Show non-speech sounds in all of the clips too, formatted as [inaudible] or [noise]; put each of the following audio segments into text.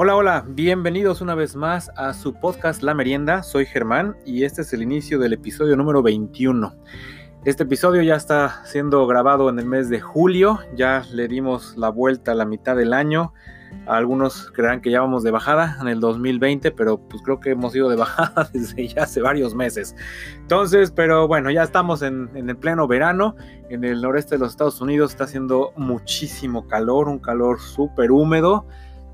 Hola, hola, bienvenidos una vez más a su podcast La Merienda. Soy Germán y este es el inicio del episodio número 21. Este episodio ya está siendo grabado en el mes de julio, ya le dimos la vuelta a la mitad del año. Algunos creerán que ya vamos de bajada en el 2020, pero pues creo que hemos ido de bajada [laughs] desde ya hace varios meses. Entonces, pero bueno, ya estamos en, en el pleno verano. En el noreste de los Estados Unidos está haciendo muchísimo calor, un calor súper húmedo.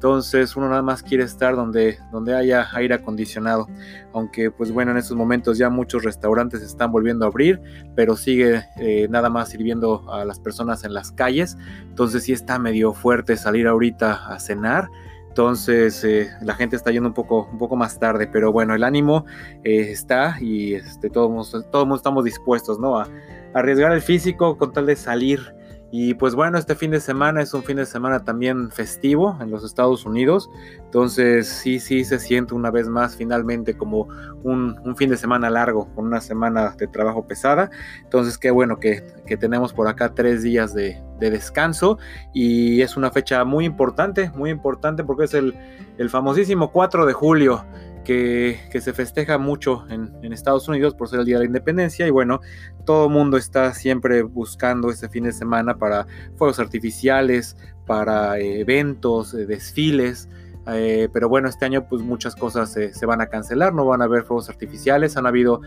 Entonces uno nada más quiere estar donde, donde haya aire acondicionado. Aunque pues bueno, en estos momentos ya muchos restaurantes están volviendo a abrir, pero sigue eh, nada más sirviendo a las personas en las calles. Entonces sí está medio fuerte salir ahorita a cenar. Entonces eh, la gente está yendo un poco, un poco más tarde, pero bueno, el ánimo eh, está y este, todos, todos estamos dispuestos ¿no? a, a arriesgar el físico con tal de salir y pues bueno, este fin de semana es un fin de semana también festivo en los Estados Unidos. Entonces sí, sí se siente una vez más finalmente como un, fin de semana largo, con una semana de trabajo pesada. Entonces qué bueno que, tenemos por acá tres días de, descanso y es una fecha muy importante, muy importante porque es el, el famosísimo 4 de julio que, se festeja mucho en, Estados Unidos por ser el Día de la Independencia y bueno, todo el mundo está siempre buscando este fin de semana para fuegos artificiales, para eh, eventos, eh, desfiles. Eh, pero bueno, este año pues muchas cosas se van a cancelar, no van a haber fuegos artificiales, han habido,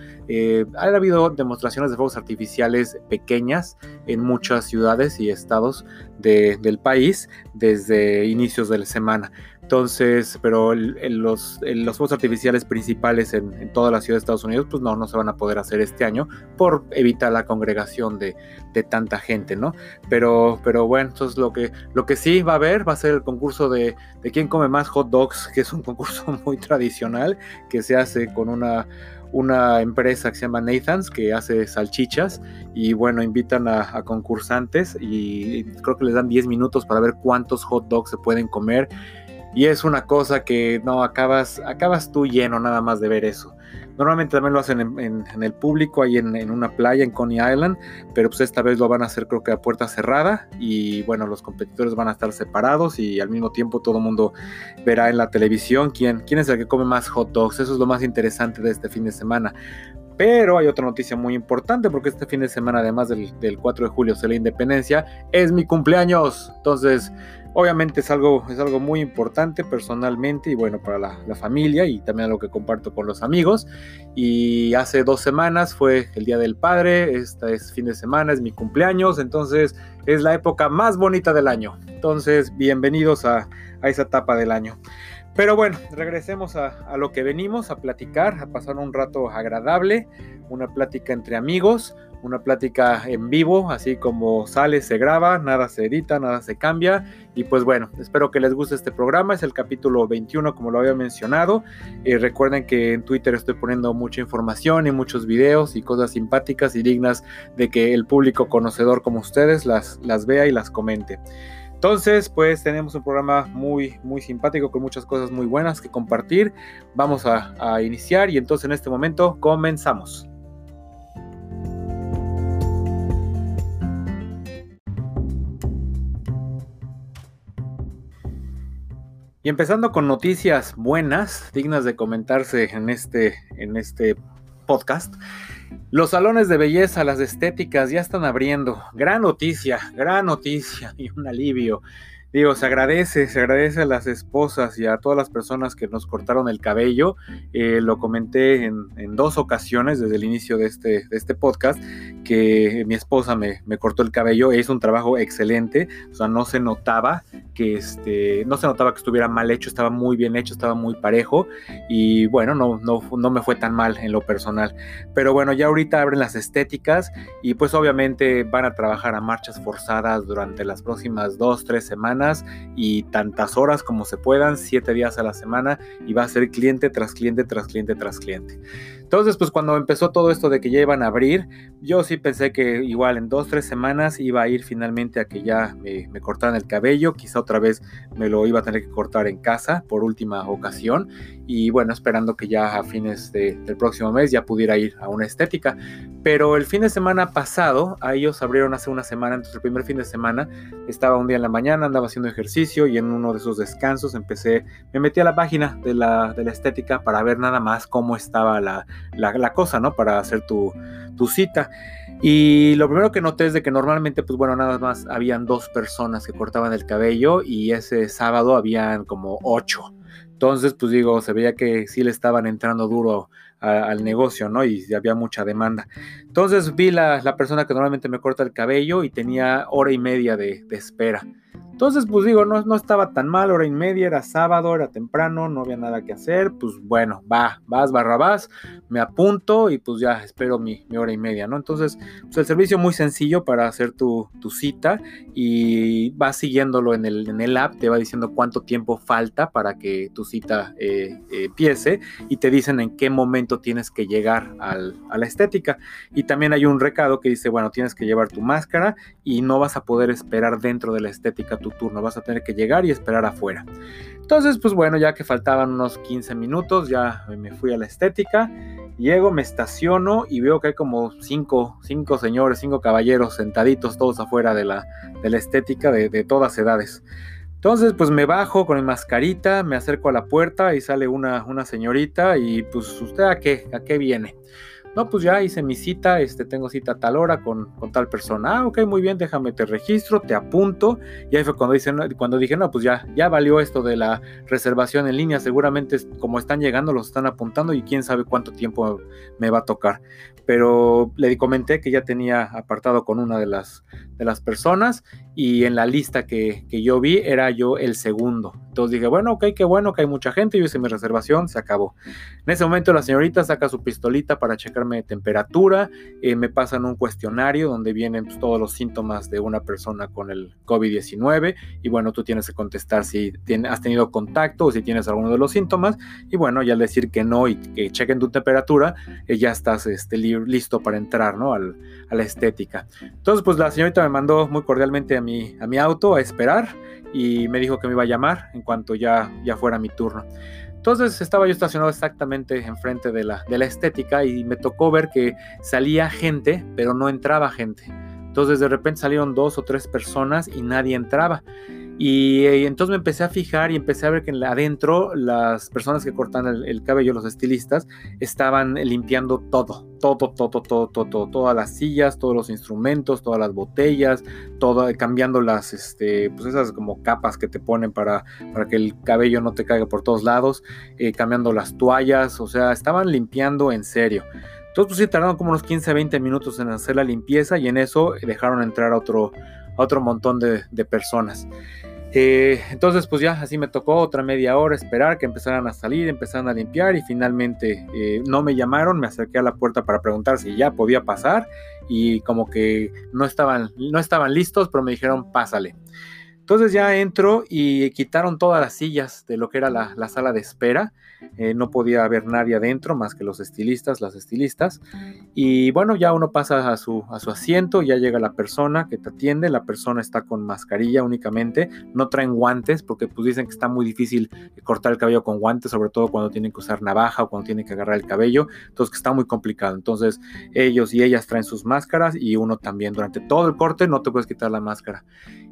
han habido demostraciones de fuegos artificiales pequeñas en muchas ciudades y estados del país desde inicios de la semana. Entonces, pero los, los fuegos artificiales principales en, toda la ciudad de Estados Unidos, pues no, no se van a poder hacer este año por evitar la congregación de, tanta gente, ¿no? Pero, pero bueno, entonces lo que, lo que sí va a haber va a ser el concurso de, de quién come más hot dogs, que es un concurso [laughs] muy tradicional que se hace con una una empresa que se llama Nathan's que hace salchichas y bueno, invitan a, a, concursantes y creo que les dan 10 minutos para ver cuántos hot dogs se pueden comer y es una cosa que no acabas, acabas tú lleno nada más de ver eso. Normalmente también lo hacen en, el público, ahí en, una playa en Coney Island, pero pues esta vez lo van a hacer creo que a puerta cerrada y bueno, los competidores van a estar separados y al mismo tiempo todo el mundo verá en la televisión quién, quién es el que come más hot dogs. Eso es lo más interesante de este fin de semana. Pero hay otra noticia muy importante porque este fin de semana, además del, del 4 de julio, es la independencia, es mi cumpleaños. Entonces, Obviamente es algo, es algo muy importante personalmente y bueno, para la, familia y también lo que comparto con los amigos. Y hace dos semanas fue el Día del Padre, este es fin de semana, es mi cumpleaños, entonces es la época más bonita del año. Entonces, bienvenidos a, esa etapa del año. Pero bueno, regresemos a, lo que venimos, a platicar, a pasar un rato agradable, una plática entre amigos, una plática en vivo, así como sale, se graba, nada se edita, nada se cambia. Y pues bueno, espero que les guste este programa, es el capítulo 21 como lo había mencionado. Eh, recuerden que en Twitter estoy poniendo mucha información y muchos videos y cosas simpáticas y dignas de que el público conocedor como ustedes las, las vea y las comente. Entonces, pues tenemos un programa muy, muy simpático con muchas cosas muy buenas que compartir. Vamos a, iniciar y entonces en este momento comenzamos. Y empezando con noticias buenas, dignas de comentarse en este, en este podcast. Los salones de belleza, las estéticas ya están abriendo. Gran noticia, gran noticia y un alivio. Digo, se agradece, se agradece a las esposas y a todas las personas que nos cortaron el cabello. Eh, lo comenté en, dos ocasiones desde el inicio de este, este podcast, que mi esposa me, cortó el cabello hizo un trabajo excelente. O sea, no se notaba que este, no se notaba que estuviera mal hecho, estaba muy bien hecho, estaba muy parejo. Y bueno, no, no, no me fue tan mal en lo personal. Pero bueno, ya ahorita abren las estéticas y pues obviamente van a trabajar a marchas forzadas durante las próximas dos, tres semanas y tantas horas como se puedan, siete días a la semana y va a ser cliente tras cliente tras cliente tras cliente. Entonces, pues cuando empezó todo esto de que ya iban a abrir, yo sí pensé que igual en dos, tres semanas iba a ir finalmente a que ya me, cortaran el cabello, quizá otra vez me lo iba a tener que cortar en casa por última ocasión y bueno, esperando que ya a fines del próximo mes ya pudiera ir a una estética. Pero el fin de semana pasado, a ellos abrieron hace una semana, entonces el primer fin de semana estaba un día en la mañana, andaba haciendo ejercicio y en uno de esos descansos empecé, me metí a la página de la, de la estética para ver nada más cómo estaba la, la, cosa, ¿no? Para hacer tu, tu, cita. Y lo primero que noté es de que normalmente, pues bueno, nada más habían dos personas que cortaban el cabello y ese sábado habían como ocho. Entonces, pues digo, se veía que sí le estaban entrando duro al negocio, ¿no? Y había mucha demanda. Entonces vi la, la, persona que normalmente me corta el cabello y tenía hora y media de, de espera. Entonces, pues digo, no, no estaba tan mal, hora y media, era sábado, era temprano, no había nada que hacer, pues bueno, va, vas, barra vas, me apunto y pues ya espero mi, hora y media, ¿no? Entonces, pues el servicio muy sencillo para hacer tu, cita y vas siguiéndolo en el, en el app, te va diciendo cuánto tiempo falta para que tu cita eh, empiece y te dicen en qué momento tienes que llegar al, a la estética. Y también hay un recado que dice, bueno, tienes que llevar tu máscara y no vas a poder esperar dentro de la estética turno, vas a tener que llegar y esperar afuera. Entonces, pues bueno, ya que faltaban unos 15 minutos, ya me fui a la estética, llego, me estaciono y veo que hay como cinco, cinco señores, cinco caballeros sentaditos todos afuera de la, de la estética de, de todas edades. Entonces, pues me bajo con mi mascarita, me acerco a la puerta y sale una, una señorita y pues usted a qué, a qué viene. No, pues ya hice mi cita, este, tengo cita a tal hora con, con, tal persona. Ah, ok, muy bien, déjame, te registro, te apunto. Y ahí fue cuando, dice, cuando dije, no, pues ya, ya valió esto de la reservación en línea. Seguramente como están llegando, los están apuntando y quién sabe cuánto tiempo me va a tocar. Pero le comenté que ya tenía apartado con una de las, de las personas y en la lista que, que yo vi era yo el segundo. Entonces dije, bueno, ok, qué bueno que hay mucha gente. Yo hice mi reservación, se acabó. En ese momento la señorita saca su pistolita para checarme temperatura, eh, me pasan un cuestionario donde vienen pues, todos los síntomas de una persona con el COVID-19 y bueno, tú tienes que contestar si has tenido contacto o si tienes alguno de los síntomas y bueno, ya al decir que no y que chequen tu temperatura, eh, ya estás este, listo para entrar ¿no? a la estética. Entonces, pues la señorita me mandó muy cordialmente a mi, a mi auto a esperar y me dijo que me iba a llamar en cuanto ya, ya fuera mi turno. Entonces estaba yo estacionado exactamente enfrente de la, de la estética y me tocó ver que salía gente, pero no entraba gente. Entonces de repente salieron dos o tres personas y nadie entraba. Y, eh, entonces me empecé a fijar y empecé a ver que adentro las personas que cortan el, cabello, los estilistas, estaban limpiando todo, todo, todo, todo, todo, todas las sillas, todos los instrumentos, todas las botellas, todo, cambiando las, este, pues esas como capas que te ponen para, para que el cabello no te caiga por todos lados, eh, cambiando las toallas, o sea, estaban limpiando en serio. Entonces, pues sí, tardaron como unos 15, 20 minutos en hacer la limpieza y en eso dejaron entrar a otro, otro montón de personas. Eh, entonces, pues ya así me tocó otra media hora esperar que empezaran a salir, empezaran a limpiar y finalmente eh, no me llamaron, me acerqué a la puerta para preguntar si ya podía pasar y como que no estaban, no estaban listos, pero me dijeron pásale. Entonces ya entro y quitaron todas las sillas de lo que era la, la sala de espera eh, no podía haber nadie adentro más que los estilistas, las estilistas. Y bueno, ya uno pasa a su, a su asiento, ya llega la persona que te atiende, la persona está con mascarilla únicamente, no traen guantes porque pues dicen que está muy difícil cortar el cabello con guantes, sobre todo cuando tienen que usar navaja o cuando tienen que agarrar el cabello, entonces que está muy complicado. Entonces ellos y ellas traen sus máscaras y uno también durante todo el corte no te puedes quitar la máscara.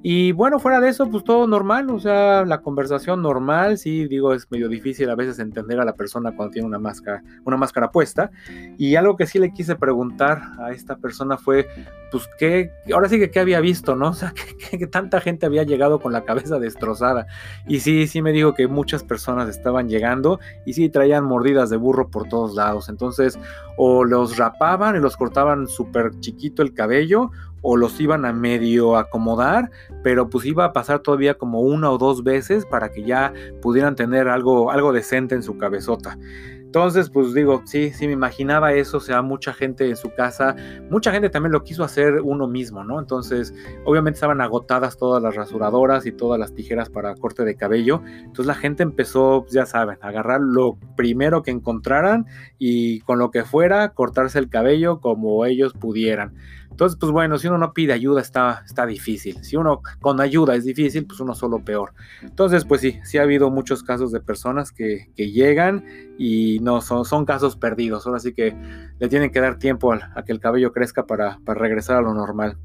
Y bueno, fuera de eso, pues todo normal, o sea, la conversación normal, sí, digo, es medio difícil a veces entender a la persona cuando tiene una máscara, una máscara puesta. Y algo que sí le quise preguntar a esta persona fue, pues, ¿qué? Ahora sí que qué había visto, ¿no? [laughs] O sea, que, tanta gente había llegado con la cabeza destrozada. Y sí, sí me dijo que muchas personas estaban llegando y sí traían mordidas de burro por todos lados. Entonces, o los rapaban y los cortaban súper chiquito el cabello, o los iban a medio acomodar, pero pues iba a pasar todavía como una o dos veces para que ya pudieran tener algo, algo decente en su cabezota. Entonces, pues digo, sí, sí me imaginaba eso, o sea, mucha gente en su casa, mucha gente también lo quiso hacer uno mismo, ¿no? Entonces, obviamente estaban agotadas todas las rasuradoras y todas las tijeras para corte de cabello, entonces la gente empezó, pues, ya saben, a agarrar lo primero que encontraran y con lo que fuera, cortarse el cabello como ellos pudieran. Entonces, pues bueno, si uno no pide ayuda está, está difícil. Si uno con ayuda es difícil, pues uno solo peor. Entonces, pues sí, sí ha habido muchos casos de personas que, llegan y no son, son casos perdidos. Ahora sí que le tienen que dar tiempo a, que el cabello crezca para, para regresar a lo normal.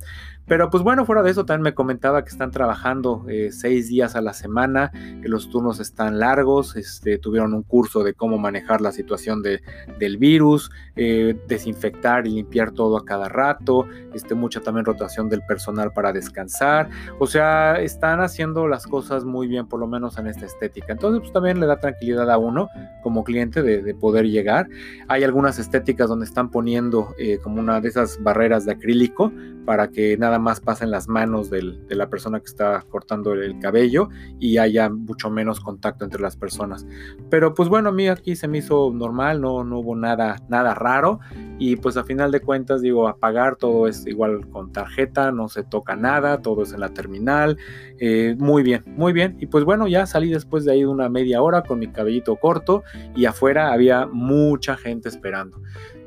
Pero pues bueno, fuera de eso también me comentaba que están trabajando eh, seis días a la semana, que los turnos están largos, este, tuvieron un curso de cómo manejar la situación de, del virus, eh, desinfectar y limpiar todo a cada rato, este, mucha también rotación del personal para descansar, o sea, están haciendo las cosas muy bien, por lo menos en esta estética. Entonces pues también le da tranquilidad a uno como cliente de, poder llegar. Hay algunas estéticas donde están poniendo eh, como una de esas barreras de acrílico para que nada más pasen las manos de la persona que está cortando el, cabello y haya mucho menos contacto entre las personas. Pero pues bueno, a mí aquí se me hizo normal, no, hubo nada, nada raro y pues a final de cuentas digo, a pagar todo es igual con tarjeta, no se toca nada, todo es en la terminal, eh, muy bien, muy bien. Y pues bueno, ya salí después de ahí una media hora con mi cabellito corto y afuera había mucha gente esperando.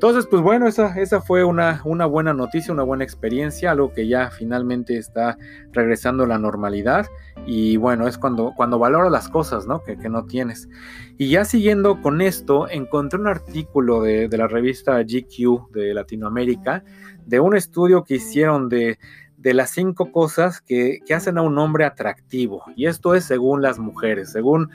Entonces, pues bueno, esa, esa fue una, una buena noticia, una buena experiencia, algo que ya finalmente está regresando a la normalidad. Y bueno, es cuando, cuando valoras las cosas, ¿no? Que, que no tienes. Y ya siguiendo con esto, encontré un artículo de, de la revista GQ de Latinoamérica, de un estudio que hicieron de de las cinco cosas que, que, hacen a un hombre atractivo. Y esto es según las mujeres, según,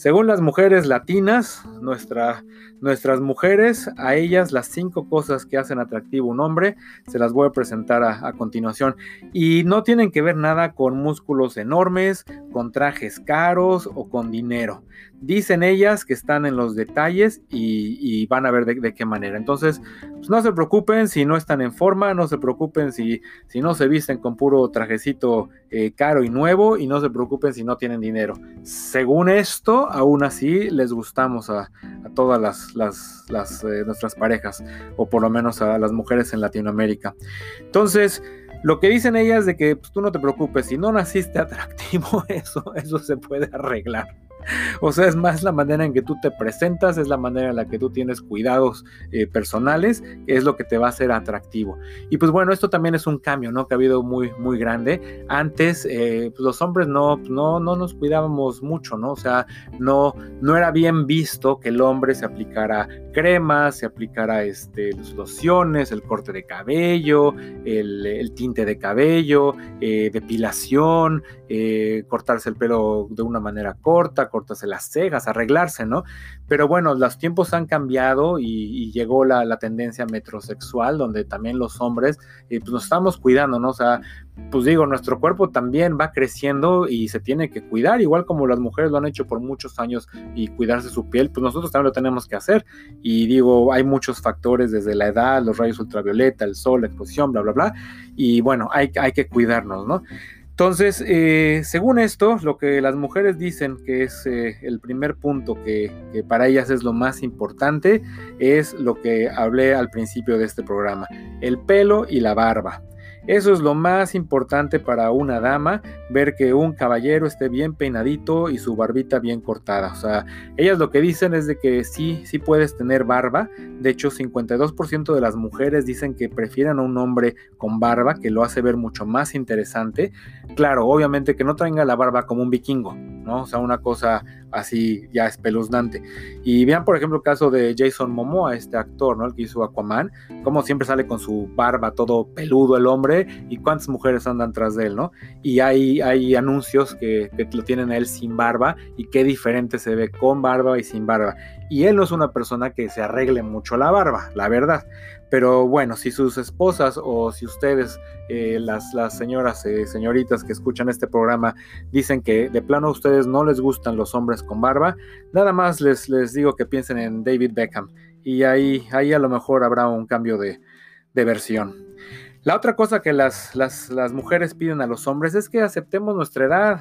según las mujeres latinas, nuestra, nuestras mujeres, a ellas las cinco cosas que hacen atractivo un hombre, se las voy a presentar a, continuación. Y no tienen que ver nada con músculos enormes, con trajes caros o con dinero. Dicen ellas que están en los detalles y, van a ver de, qué manera. Entonces, pues no se preocupen si no están en forma, no se preocupen si, no se visten con puro trajecito eh, caro y nuevo y no se preocupen si no tienen dinero. Según esto, aún así les gustamos a todas las las, eh, nuestras parejas, o por lo menos a las mujeres en Latinoamérica. Entonces, lo que dicen ellas de que pues, tú no te preocupes, si no naciste [laughs] atractivo, eso, eso se puede arreglar. [laughs] O sea, es más la manera en que tú te presentas, es la manera en la que tú tienes cuidados eh, personales, es lo que te va a hacer atractivo. Y pues bueno, esto también es un cambio, ¿no? Que ha habido muy, muy grande. Antes, eh, pues los hombres no, no, no nos cuidábamos mucho, ¿no? O sea, no, no era bien visto que el hombre se aplicara cremas, se aplicara este, lociones, el corte de cabello, el, tinte de cabello, eh, depilación, cortarse el pelo de una manera corta, cortarse las cejas, arreglarse, ¿no? Pero bueno, los tiempos han cambiado y, llegó la, tendencia metrosexual, donde también los hombres eh, pues nos estamos cuidando, ¿no? O sea, pues digo, nuestro cuerpo también va creciendo y se tiene que cuidar, igual como las mujeres lo han hecho por muchos años y cuidarse su piel, pues nosotros también lo tenemos que hacer. Y digo, hay muchos factores desde la edad, los rayos ultravioleta, el sol, la exposición, bla, bla, bla. Y bueno, hay, hay que cuidarnos, ¿no? Entonces, eh, según esto, lo que las mujeres dicen que es eh, el primer punto que, que, para ellas es lo más importante, es lo que hablé al principio de este programa, el pelo y la barba. Eso es lo más importante para una dama, ver que un caballero esté bien peinadito y su barbita bien cortada. O sea, ellas lo que dicen es de que sí, sí puedes tener barba. De hecho, 52% de las mujeres dicen que prefieren a un hombre con barba, que lo hace ver mucho más interesante. Claro, obviamente que no tenga la barba como un vikingo, ¿no? O sea, una cosa así ya espeluznante. Y vean, por ejemplo, el caso de Jason Momoa, este actor, ¿no? El que hizo Aquaman, como siempre sale con su barba todo peludo el hombre y cuántas mujeres andan tras de él, ¿no? Y hay, hay anuncios que, que lo tienen a él sin barba y qué diferente se ve con barba y sin barba. Y él no es una persona que se arregle mucho la barba, la verdad. Pero bueno, si sus esposas o si ustedes, eh, las, señoras, eh, señoritas que escuchan este programa, dicen que de plano a ustedes no les gustan los hombres con barba, nada más les, les digo que piensen en David Beckham. Y ahí, ahí a lo mejor habrá un cambio de, de versión. La otra cosa que las, las, las, mujeres piden a los hombres es que aceptemos nuestra edad.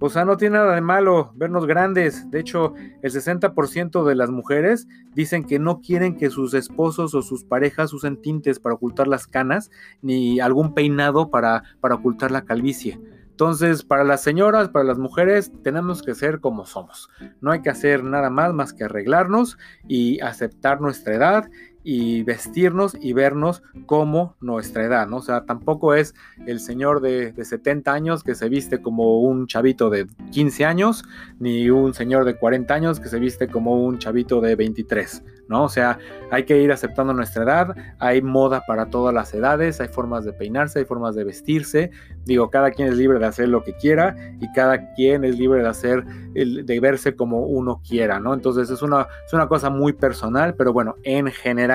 O sea, no tiene nada de malo vernos grandes. De hecho, el 60% de las mujeres dicen que no quieren que sus esposos o sus parejas usen tintes para ocultar las canas, ni algún peinado para, para ocultar la calvicie. Entonces, para las señoras, para las mujeres, tenemos que ser como somos. No hay que hacer nada más más que arreglarnos y aceptar nuestra edad y vestirnos y vernos como nuestra edad, ¿no? O sea, tampoco es el señor de, 70 años que se viste como un chavito de 15 años, ni un señor de 40 años que se viste como un chavito de 23, ¿no? O sea, hay que ir aceptando nuestra edad, hay moda para todas las edades, hay formas de peinarse, hay formas de vestirse, digo, cada quien es libre de hacer lo que quiera y cada quien es libre de hacer, de verse como uno quiera, ¿no? Entonces es una, es una cosa muy personal, pero bueno, en general,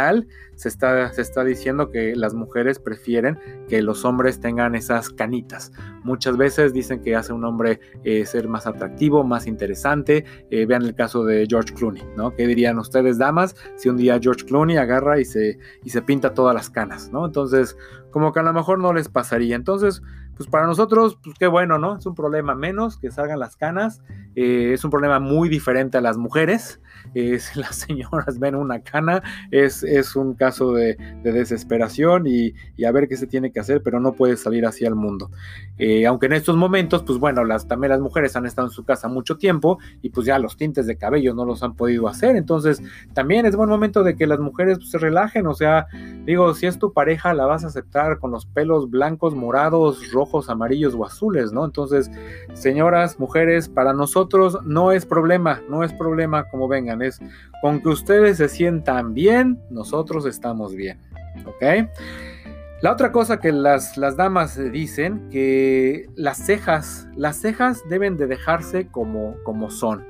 se está, se está diciendo que las mujeres prefieren que los hombres tengan esas canitas. Muchas veces dicen que hace un hombre eh, ser más atractivo, más interesante. Eh, vean el caso de George Clooney, ¿no? ¿Qué dirían ustedes, damas, si un día George Clooney agarra y se, y se pinta todas las canas, ¿no? Entonces, como que a lo mejor no les pasaría. Entonces, pues para nosotros, pues qué bueno, ¿no? Es un problema menos que salgan las canas. Eh, es un problema muy diferente a las mujeres. Eh, [laughs] si las señoras ven una cana, es, es un caso de, desesperación y, a ver qué se tiene que hacer, pero no puede salir así al mundo. Eh, aunque en estos momentos, pues bueno, las, también las mujeres han estado en su casa mucho tiempo y pues ya los tintes de cabello no los han podido hacer. Entonces, también es buen momento de que las mujeres pues, se relajen. O sea, digo, si es tu pareja, la vas a aceptar con los pelos blancos, morados, rojos amarillos o azules, ¿no? Entonces, señoras, mujeres, para nosotros no es problema, no es problema como es con que ustedes se sientan bien, nosotros estamos bien, ¿ok? La otra cosa que las, las damas dicen, que las cejas, las cejas deben de dejarse como, como son.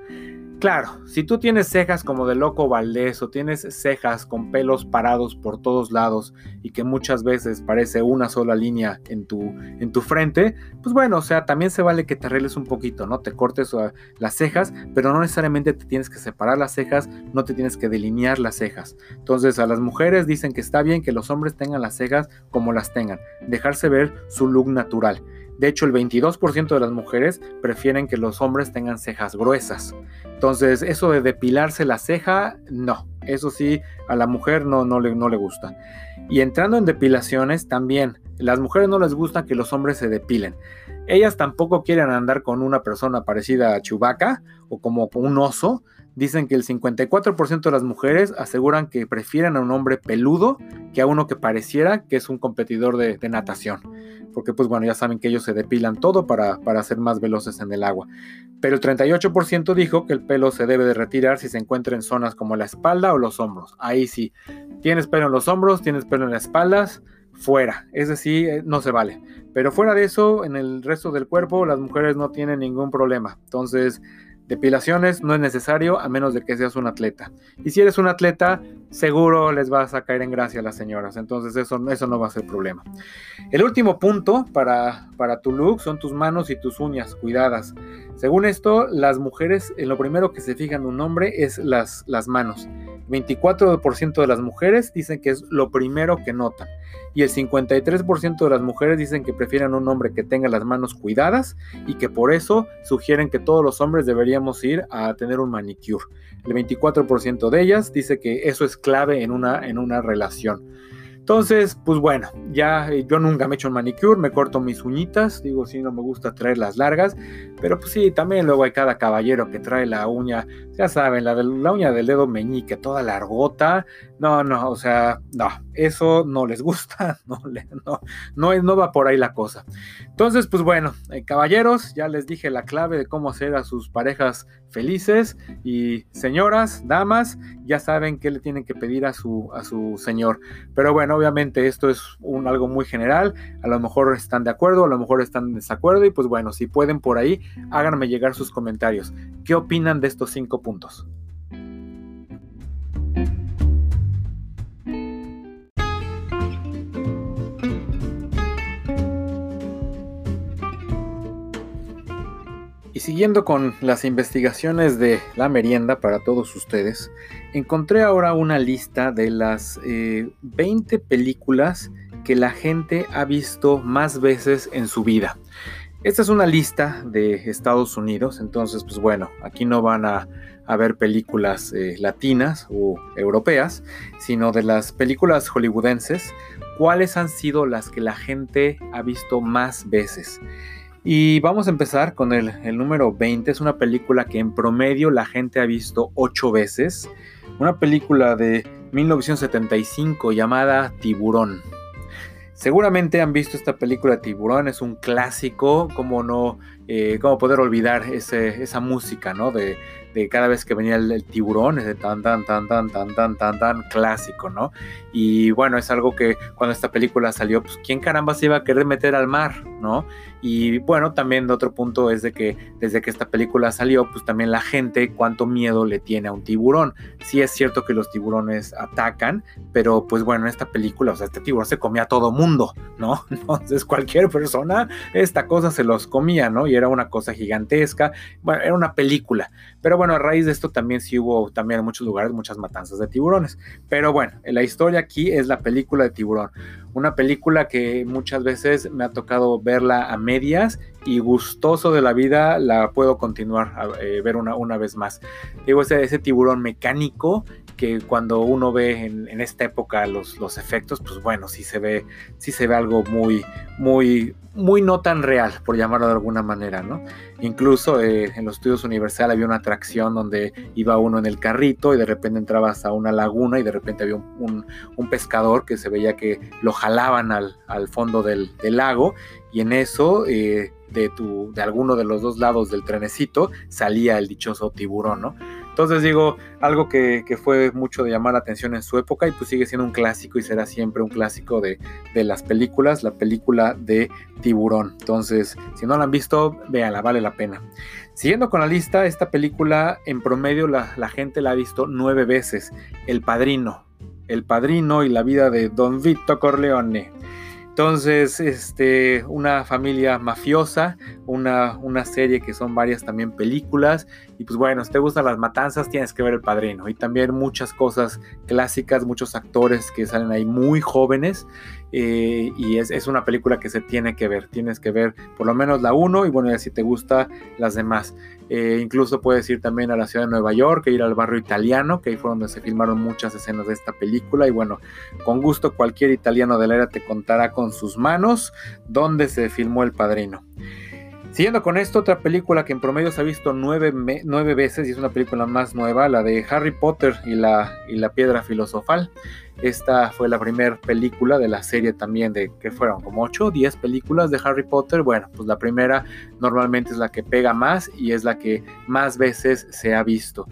Claro, si tú tienes cejas como de loco Valdés o tienes cejas con pelos parados por todos lados y que muchas veces parece una sola línea en tu, en tu frente, pues bueno, o sea, también se vale que te arregles un poquito, ¿no? Te cortes las cejas, pero no necesariamente te tienes que separar las cejas, no te tienes que delinear las cejas. Entonces a las mujeres dicen que está bien que los hombres tengan las cejas como las tengan, dejarse ver su look natural. De hecho, el 22% de las mujeres prefieren que los hombres tengan cejas gruesas. Entonces, eso de depilarse la ceja, no. Eso sí, a la mujer no, no, le, no le gusta. Y entrando en depilaciones, también, las mujeres no les gusta que los hombres se depilen. Ellas tampoco quieren andar con una persona parecida a Chewbacca o como un oso. Dicen que el 54% de las mujeres aseguran que prefieren a un hombre peludo que a uno que pareciera que es un competidor de, natación porque pues bueno, ya saben que ellos se depilan todo para, para ser más veloces en el agua. Pero el 38% dijo que el pelo se debe de retirar si se encuentra en zonas como la espalda o los hombros. Ahí sí, tienes pelo en los hombros, tienes pelo en las espaldas, fuera. Es decir, eh, no se vale. Pero fuera de eso, en el resto del cuerpo, las mujeres no tienen ningún problema. Entonces, Depilaciones no es necesario a menos de que seas un atleta. Y si eres un atleta, seguro les vas a caer en gracia a las señoras. Entonces eso, eso no va a ser problema. El último punto para, para tu look son tus manos y tus uñas cuidadas. Según esto, las mujeres en lo primero que se fijan un hombre es las, las manos. 24% de las mujeres dicen que es lo primero que notan. Y el 53% de las mujeres dicen que prefieren un hombre que tenga las manos cuidadas y que por eso sugieren que todos los hombres deberíamos ir a tener un manicure. El 24% de ellas dice que eso es clave en una, en una relación. Entonces, pues bueno, ya eh, yo nunca me he hecho un manicure, me corto mis uñitas, digo, sí, no me gusta traerlas largas, pero pues sí, también luego hay cada caballero que trae la uña, ya saben, la, de, la uña del dedo meñique, toda largota, no, no, o sea, no, eso no les gusta, [laughs] no, no, no, no va por ahí la cosa. Entonces, pues bueno, eh, caballeros, ya les dije la clave de cómo hacer a sus parejas felices y señoras, damas, ya saben qué le tienen que pedir a su, a su señor. Pero bueno, obviamente esto es un, algo muy general, a lo mejor están de acuerdo, a lo mejor están en desacuerdo y pues bueno, si pueden por ahí, háganme llegar sus comentarios. ¿Qué opinan de estos cinco puntos? Y siguiendo con las investigaciones de la merienda para todos ustedes, encontré ahora una lista de las 20 eh, películas que la gente ha visto más veces en su vida. Esta es una lista de Estados Unidos, entonces pues bueno, aquí no van a, ver películas eh, latinas o europeas, sino de las películas hollywoodenses, cuáles han sido las que la gente ha visto más veces. Y vamos a empezar con el, el número 20, es una película que en promedio la gente ha visto 8 veces, una película de 1975 llamada Tiburón. Seguramente han visto esta película Tiburón, es un clásico, como no, eh, cómo poder olvidar esa música, ¿no? De, de cada vez que venía el, tiburón, ese tan, tan, tan, tan, tan, tan, tan, tan clásico, ¿no? Y bueno, es algo que cuando esta película salió, pues ¿quién caramba se iba a querer meter al mar, ¿no? Y bueno, también otro punto es de que desde que esta película salió, pues también la gente cuánto miedo le tiene a un tiburón. Sí es cierto que los tiburones atacan, pero pues bueno, en esta película, o sea, este tiburón se comía a todo mundo, ¿no? [laughs] Entonces cualquier persona, esta cosa se los comía, ¿no? Y era una cosa gigantesca, bueno, era una película. Pero bueno, a raíz de esto también sí hubo también en muchos lugares muchas matanzas de tiburones. Pero bueno, la historia aquí es la película de tiburón. Una película que muchas veces me ha tocado verla a medias y gustoso de la vida la puedo continuar a eh, ver una, una vez más. Digo, ese, ese tiburón mecánico que cuando uno ve en, esta época los, los, efectos, pues bueno, sí se ve, sí se ve algo muy, muy, muy no tan real, por llamarlo de alguna manera, ¿no? Incluso eh, en los estudios Universal había una atracción donde iba uno en el carrito y de repente entrabas a una laguna y de repente había un, pescador que se veía que lo jalaban al, fondo del, lago y en eso... Eh, de, tu, de alguno de los dos lados del trenecito salía el dichoso tiburón, ¿no? Entonces digo, algo que, fue mucho de llamar la atención en su época y pues sigue siendo un clásico y será siempre un clásico de, las películas, la película de Tiburón. Entonces, si no la han visto, véanla, vale la pena. Siguiendo con la lista, esta película en promedio la, la gente la ha visto nueve veces. El Padrino. El Padrino y la vida de Don Vito Corleone. Entonces, este, una familia mafiosa, una, una, serie que son varias también películas. Y pues bueno, si te gustan las matanzas, tienes que ver El Padrino. Y también muchas cosas clásicas, muchos actores que salen ahí muy jóvenes. Eh, y es, es, una película que se tiene que ver. Tienes que ver por lo menos la 1 y bueno, ya si te gusta las demás. Eh, incluso puedes ir también a la ciudad de Nueva York e ir al barrio italiano, que ahí fue donde se filmaron muchas escenas de esta película. Y bueno, con gusto cualquier italiano de la era te contará con sus manos dónde se filmó El Padrino. Siguiendo con esto, otra película que en promedio se ha visto nueve, veces y es una película más nueva, la de Harry Potter y la, y la piedra filosofal. Esta fue la primera película de la serie también de que fueron como 8 o 10 películas de Harry Potter. Bueno, pues la primera normalmente es la que pega más y es la que más veces se ha visto.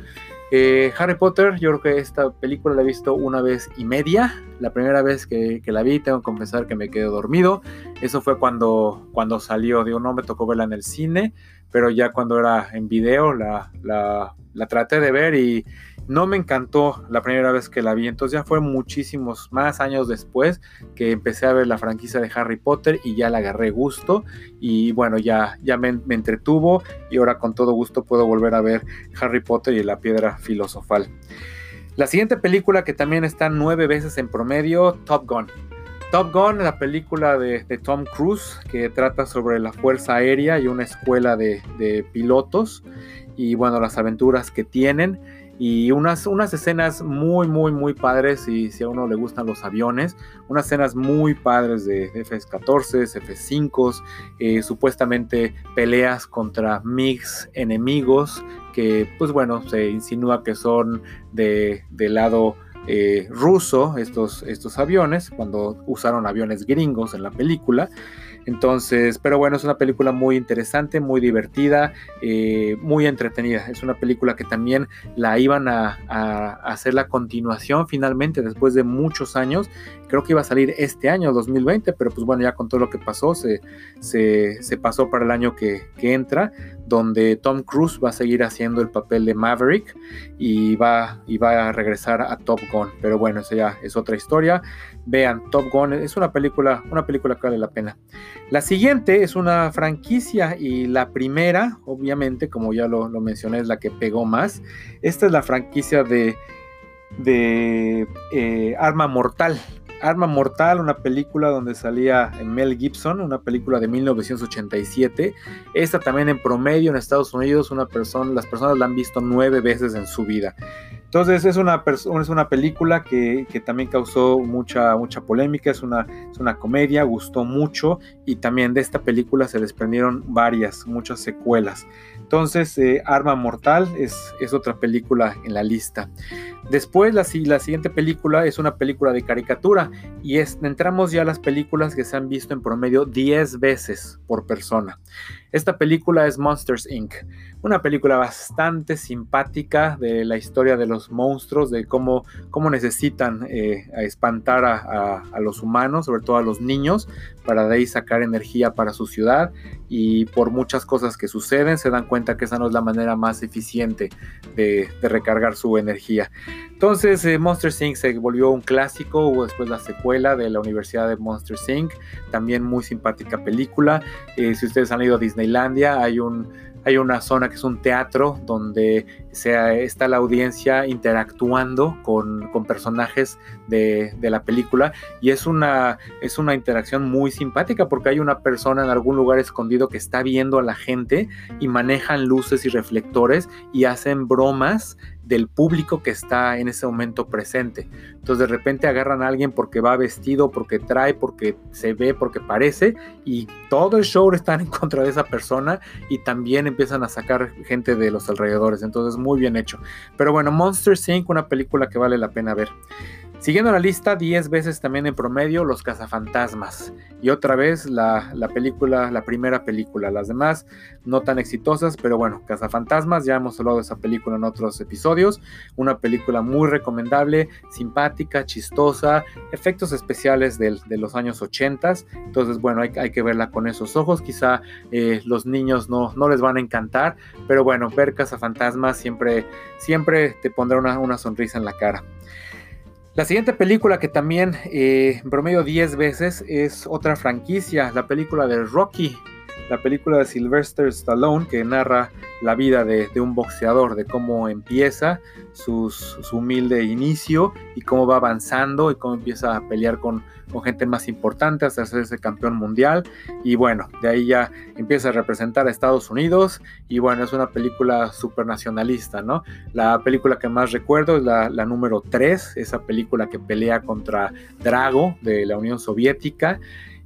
Eh, Harry Potter, yo creo que esta película la he visto una vez y media. La primera vez que, la vi, tengo que confesar que me quedé dormido. Eso fue cuando, cuando salió. Digo, no me tocó verla en el cine, pero ya cuando era en video la, la, la traté de ver y no me encantó la primera vez que la vi, entonces ya fue muchísimos más años después que empecé a ver la franquicia de Harry Potter y ya le agarré gusto y bueno, ya, ya me, entretuvo y ahora con todo gusto puedo volver a ver Harry Potter y la piedra filosofal. La siguiente película que también está nueve veces en promedio, Top Gun. Top Gun, la película de, Tom Cruise que trata sobre la Fuerza Aérea y una escuela de, de pilotos y bueno, las aventuras que tienen y unas, unas escenas muy, muy, muy padres, y si a uno le gustan los aviones, unas escenas muy padres de F-14, F-5, eh, supuestamente peleas contra MiGs enemigos, que pues bueno, se insinúa que son de, del lado eh, ruso estos, estos aviones, cuando usaron aviones gringos en la película. Entonces, pero bueno, es una película muy interesante, muy divertida, eh, muy entretenida. Es una película que también la iban a, hacer la continuación finalmente después de muchos años. Creo que iba a salir este año, 2020, pero pues bueno, ya con todo lo que pasó, se, pasó para el año que, que entra donde Tom Cruise va a seguir haciendo el papel de Maverick y va, y va a regresar a Top Gun. Pero bueno, eso ya es otra historia. Vean, Top Gun es una película, una película que vale la pena. La siguiente es una franquicia y la primera, obviamente, como ya lo, mencioné, es la que pegó más. Esta es la franquicia de, eh, Arma Mortal. Arma Mortal, una película donde salía Mel Gibson, una película de 1987. Esta también en promedio en Estados Unidos, una persona, las personas la han visto nueve veces en su vida. Entonces es una, es una película que, también causó mucha, mucha polémica, es una, es una comedia, gustó mucho y también de esta película se desprendieron varias, muchas secuelas. Entonces eh, Arma Mortal es, es, otra película en la lista. Después la, la, siguiente película es una película de caricatura y es, entramos ya a las películas que se han visto en promedio 10 veces por persona. Esta película es Monsters Inc., una película bastante simpática de la historia de los monstruos, de cómo, cómo necesitan eh, espantar a, los humanos, sobre todo a los niños, para de ahí sacar energía para su ciudad y por muchas cosas que suceden se dan cuenta que esa no es la manera más eficiente de, recargar su energía. Entonces eh, Monsters Inc. se volvió un clásico, hubo después la secuela de la Universidad de Monsters Inc., también muy simpática película. Eh, si ustedes han ido a Disneylandia, hay un hay una zona que es un teatro donde se, está la audiencia interactuando con, personajes de, la película y es una, es una interacción muy simpática porque hay una persona en algún lugar escondido que está viendo a la gente y manejan luces y reflectores y hacen bromas del público que está en ese momento presente. Entonces de repente agarran a alguien porque va vestido, porque trae, porque se ve, porque parece y todo el show está en contra de esa persona y también empiezan a sacar gente de los alrededores. Entonces muy bien hecho. Pero bueno, Monster Inc., una película que vale la pena ver. Siguiendo la lista, 10 veces también en promedio Los Cazafantasmas. Y otra vez la, película, la primera película. Las demás no tan exitosas, pero bueno, Cazafantasmas, ya hemos hablado de esa película en otros episodios. Una película muy recomendable, simpática, chistosa, efectos especiales de los años 80. Entonces, bueno, hay, que verla con esos ojos. Quizá eh, los niños no, no les van a encantar, pero bueno, ver Cazafantasmas siempre, siempre te pondrá una, una sonrisa en la cara. La siguiente película que también eh, promedio 10 veces es otra franquicia, la película de Rocky, la película de Sylvester Stallone que narra la vida de, un boxeador, de cómo empieza su humilde inicio y cómo va avanzando y cómo empieza a pelear con, gente más importante hasta hacerse campeón mundial. Y bueno, de ahí ya empieza a representar a Estados Unidos y bueno, es una película súper nacionalista, ¿no? La película que más recuerdo es la, la número 3, esa película que pelea contra Drago de la Unión Soviética.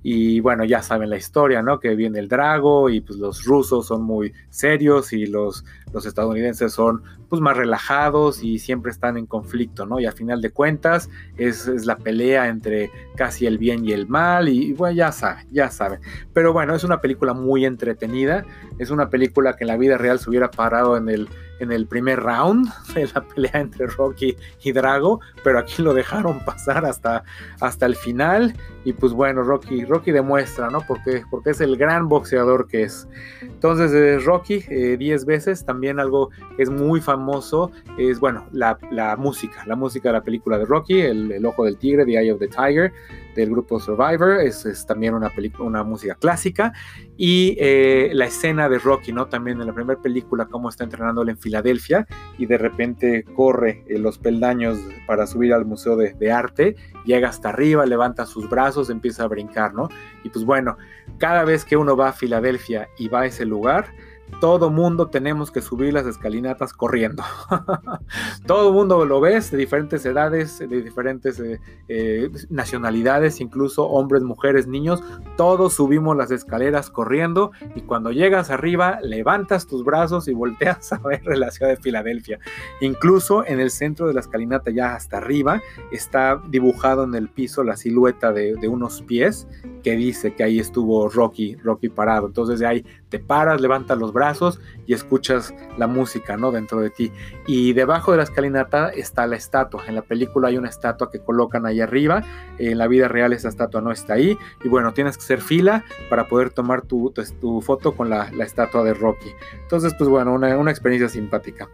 Y bueno, ya saben la historia, ¿no? Que viene el Drago y pues los rusos son muy serios y los, los estadounidenses son pues más relajados y siempre están en conflicto, ¿no? Y al final de cuentas es, la pelea entre casi el bien y el mal y, bueno, ya saben, ya saben. Pero bueno, es una película muy entretenida, es una película que en la vida real se hubiera parado en el en el primer round [laughs] de la pelea entre Rocky y Drago, pero aquí lo dejaron pasar hasta, hasta el final y pues bueno, Rocky, Rocky demuestra, ¿no? Porque, porque es el gran boxeador que es. Entonces, eh, Rocky 10 eh, veces, también algo que es muy famoso, es bueno, la, música, la música de la película de Rocky, el, el Ojo del Tigre, The Eye of the Tiger, del grupo Survivor, es, también una, una música clásica, y eh, la escena de Rocky, ¿no? También en la primera película, cómo está entrenándole en Filadelfia, y de repente corre eh, los peldaños para subir al Museo de, de, Arte, llega hasta arriba, levanta sus brazos, empieza a brincar, ¿no? Y pues bueno, cada vez que uno va a Filadelfia y va a ese lugar, todo mundo tenemos que subir las escalinatas corriendo. [laughs] todo mundo lo ves, de diferentes edades, de diferentes eh, eh, nacionalidades, incluso hombres, mujeres, niños, todos subimos las escaleras corriendo y cuando llegas arriba levantas tus brazos y volteas [laughs] a ver la ciudad de Filadelfia. Incluso en el centro de la escalinata, ya hasta arriba, está dibujado en el piso la silueta de, de unos pies que dice que ahí estuvo Rocky, Rocky parado. Entonces de ahí te paras, levantas los brazos y escuchas la música, ¿no? Dentro de ti. Y debajo de la escalinata está la estatua. En la película hay una estatua que colocan ahí arriba. En la vida real esa estatua no está ahí. Y bueno, tienes que hacer fila para poder tomar tu, tu, foto con la, estatua de Rocky. Entonces, pues bueno, una, una experiencia simpática.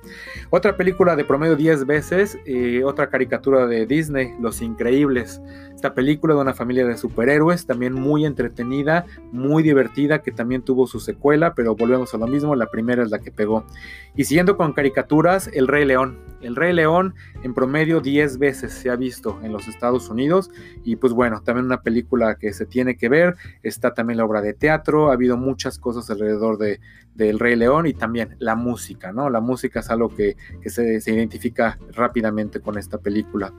Otra película de promedio 10 veces, eh, otra caricatura de Disney, Los Increíbles. Esta película de una familia de superhéroes, también muy entretenida, muy divertida, que también tuvo su secuela, pero volvemos a lo mismo, la primera es la que pegó. Y siguiendo con caricaturas, El Rey León. El Rey León en promedio 10 veces se ha visto en los Estados Unidos y pues bueno, también una película que se tiene que ver, está también la obra de teatro, ha habido muchas cosas alrededor de, del Rey León y también la música, ¿no? La música es algo que, se, se identifica rápidamente con esta película.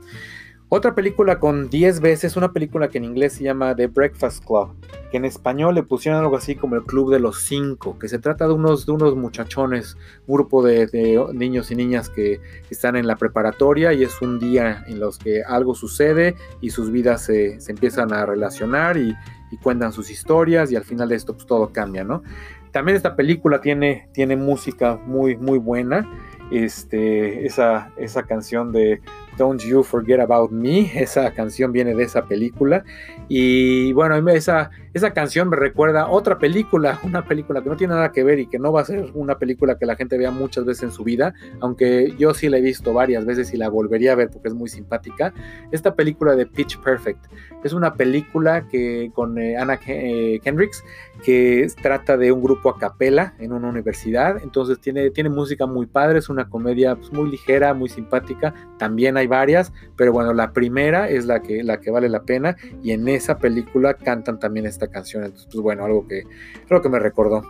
Otra película con 10 veces, una película que en inglés se llama The Breakfast Club, que en español le pusieron algo así como el Club de los Cinco, que se trata de unos, de unos muchachones, un grupo de, niños y niñas que están en la preparatoria y es un día en los que algo sucede y sus vidas se, empiezan a relacionar y, cuentan sus historias y al final de esto pues todo cambia, ¿no? También esta película tiene, tiene música muy, muy buena. Este, esa, esa canción de Don't You Forget About Me. Esa canción viene de esa película. Y bueno, esa, esa canción me recuerda otra película, [laughs] una película que no tiene nada que ver y que no va a ser una película que la gente vea muchas veces en su vida, aunque yo sí la he visto varias veces y la volvería a ver porque es muy simpática. Esta película de Pitch Perfect es una película que con eh, Anna eh, Kendricks que trata de un grupo a capela en una universidad, entonces tiene, tiene música muy padre, es una comedia pues, muy ligera, muy simpática, también hay varias, pero bueno, la primera es la que, la que vale la pena y en esa película cantan también esta canción, entonces pues bueno, algo que, creo que me recordó.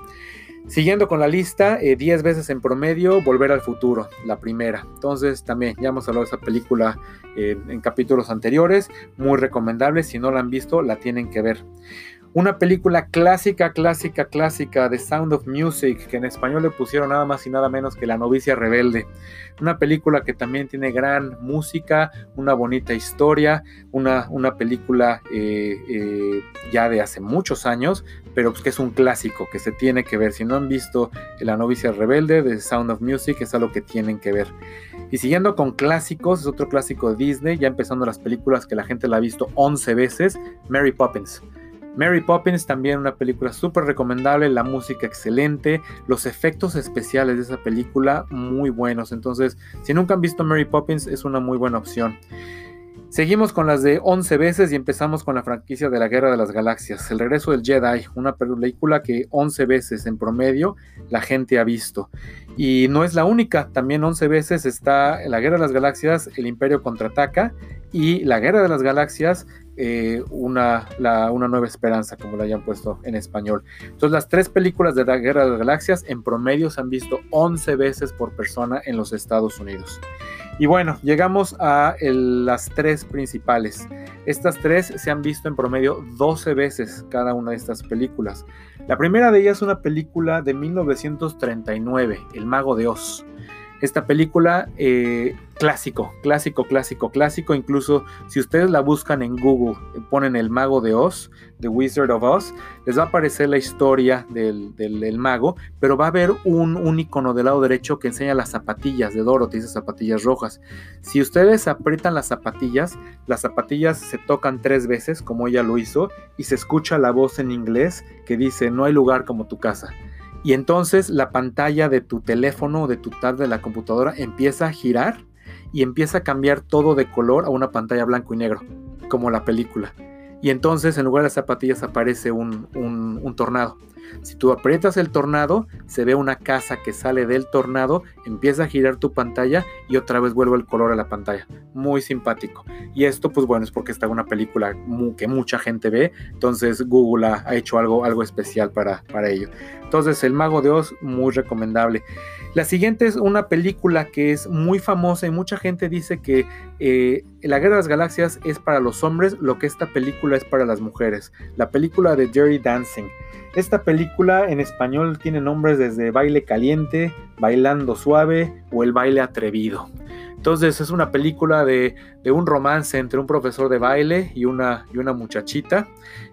Siguiendo con la lista, 10 eh, veces en promedio, Volver al Futuro, la primera. Entonces también ya hemos hablado de esa película eh, en capítulos anteriores, muy recomendable, si no la han visto, la tienen que ver. Una película clásica, clásica, clásica de Sound of Music, que en español le pusieron nada más y nada menos que La novicia rebelde. Una película que también tiene gran música, una bonita historia, una, una película eh, eh, ya de hace muchos años, pero que es un clásico que se tiene que ver. Si no han visto La novicia rebelde de Sound of Music, es algo que tienen que ver. Y siguiendo con clásicos, es otro clásico de Disney, ya empezando las películas que la gente la ha visto 11 veces, Mary Poppins. Mary Poppins también una película súper recomendable, la música excelente, los efectos especiales de esa película muy buenos. Entonces, si nunca han visto Mary Poppins, es una muy buena opción. Seguimos con las de 11 veces y empezamos con la franquicia de la Guerra de las Galaxias, El regreso del Jedi, una película que 11 veces en promedio la gente ha visto. Y no es la única, también 11 veces está La Guerra de las Galaxias, El Imperio contraataca y La Guerra de las Galaxias, eh, una, una nueva esperanza, como la hayan puesto en español. Entonces, las tres películas de la Guerra de las Galaxias en promedio se han visto 11 veces por persona en los Estados Unidos. Y bueno, llegamos a las tres principales. Estas tres se han visto en promedio 12 veces cada una de estas películas. La primera de ellas es una película de 1939, El Mago de Oz. Esta película, eh, clásico, clásico, clásico, clásico. Incluso si ustedes la buscan en Google, ponen el mago de Oz, The Wizard of Oz, les va a aparecer la historia del, mago, pero va a haber un, un, icono del lado derecho que enseña las zapatillas de Dorothy, esas zapatillas rojas. Si ustedes aprietan las zapatillas, las zapatillas se tocan tres veces, como ella lo hizo, y se escucha la voz en inglés que dice, no hay lugar como tu casa y entonces la pantalla de tu teléfono o de tu tablet de la computadora empieza a girar y empieza a cambiar todo de color a una pantalla blanco y negro, como la película. Y entonces en lugar de zapatillas aparece un, un tornado. Si tú aprietas el tornado, se ve una casa que sale del tornado, empieza a girar tu pantalla y otra vez vuelve el color a la pantalla. Muy simpático. Y esto, pues bueno, es porque está una película que mucha gente ve. Entonces Google ha, hecho algo, algo especial para, para ello. Entonces, El Mago de Oz, muy recomendable. La siguiente es una película que es muy famosa y mucha gente dice que eh, La Guerra de las Galaxias es para los hombres lo que esta película es para las mujeres. La película de Dirty Dancing. Esta película en español tiene nombres desde Baile Caliente, Bailando Suave o El Baile Atrevido. Entonces es una película de, un romance entre un profesor de baile y una, muchachita.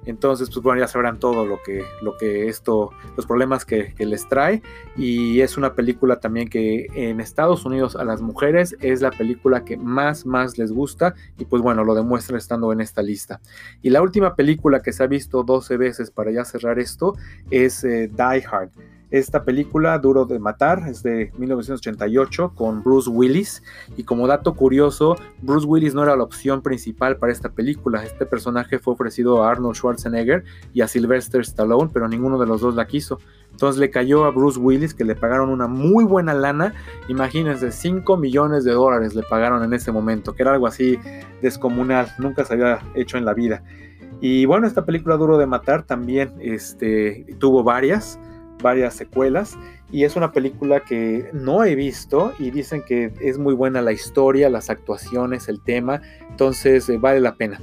Entonces, pues bueno, ya sabrán todo lo que, esto, los problemas que, les trae. Y es una película también que en Estados Unidos a las mujeres es la película que más, más les gusta. Y pues bueno, lo demuestra estando en esta lista. Y la última película que se ha visto 12 veces para ya cerrar esto es eh, Die Hard. Esta película, Duro de Matar, es de 1988 con Bruce Willis. Y como dato curioso, Bruce Willis no era la opción principal para esta película. Este personaje fue ofrecido a Arnold Schwarzenegger y a Sylvester Stallone, pero ninguno de los dos la quiso. Entonces le cayó a Bruce Willis que le pagaron una muy buena lana. Imagínense, 5 millones de dólares le pagaron en ese momento, que era algo así descomunal, nunca se había hecho en la vida. Y bueno, esta película Duro de Matar también este, tuvo varias, varias secuelas. Y es una película que no he visto y dicen que es muy buena la historia, las actuaciones, el tema. Entonces eh, vale la pena.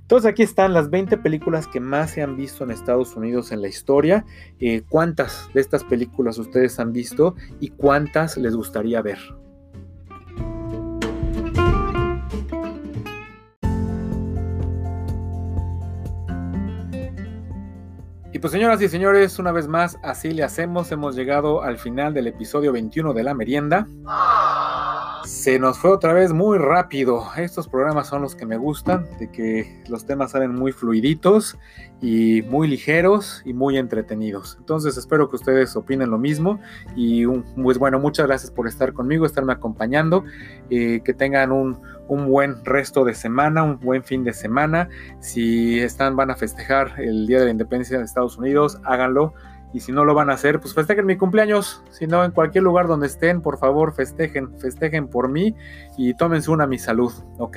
Entonces aquí están las 20 películas que más se han visto en Estados Unidos en la historia. Eh, ¿Cuántas de estas películas ustedes han visto y cuántas les gustaría ver? Pues señoras y señores, una vez más, así le hacemos. Hemos llegado al final del episodio 21 de la merienda. Se nos fue otra vez muy rápido. Estos programas son los que me gustan, de que los temas salen muy fluiditos y muy ligeros y muy entretenidos. Entonces espero que ustedes opinen lo mismo y pues bueno, muchas gracias por estar conmigo, estarme acompañando, eh, que tengan un, un buen resto de semana, un buen fin de semana. Si están, van a festejar el Día de la Independencia de Estados Unidos, háganlo y si no lo van a hacer, pues festejen mi cumpleaños. Si no, en cualquier lugar donde estén, por favor, festejen, festejen por mí y tómense una a mi salud, ¿ok?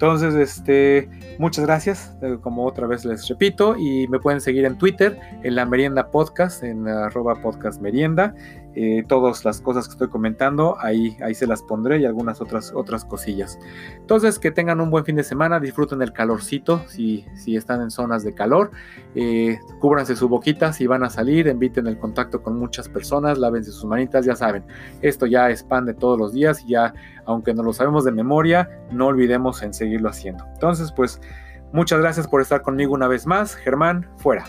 Entonces, este, muchas gracias, eh, como otra vez les repito, y me pueden seguir en Twitter, en la Merienda Podcast, en arroba podcast merienda. Eh, todas las cosas que estoy comentando, ahí, ahí se las pondré y algunas otras, otras cosillas. Entonces, que tengan un buen fin de semana, disfruten el calorcito si, si están en zonas de calor, eh, cúbranse su boquita si van a salir, inviten el contacto con muchas personas, lávense sus manitas, ya saben, esto ya es pan de todos los días y ya, aunque no lo sabemos de memoria, no olvidemos en seguirlo haciendo. Entonces, pues, muchas gracias por estar conmigo una vez más. Germán, fuera.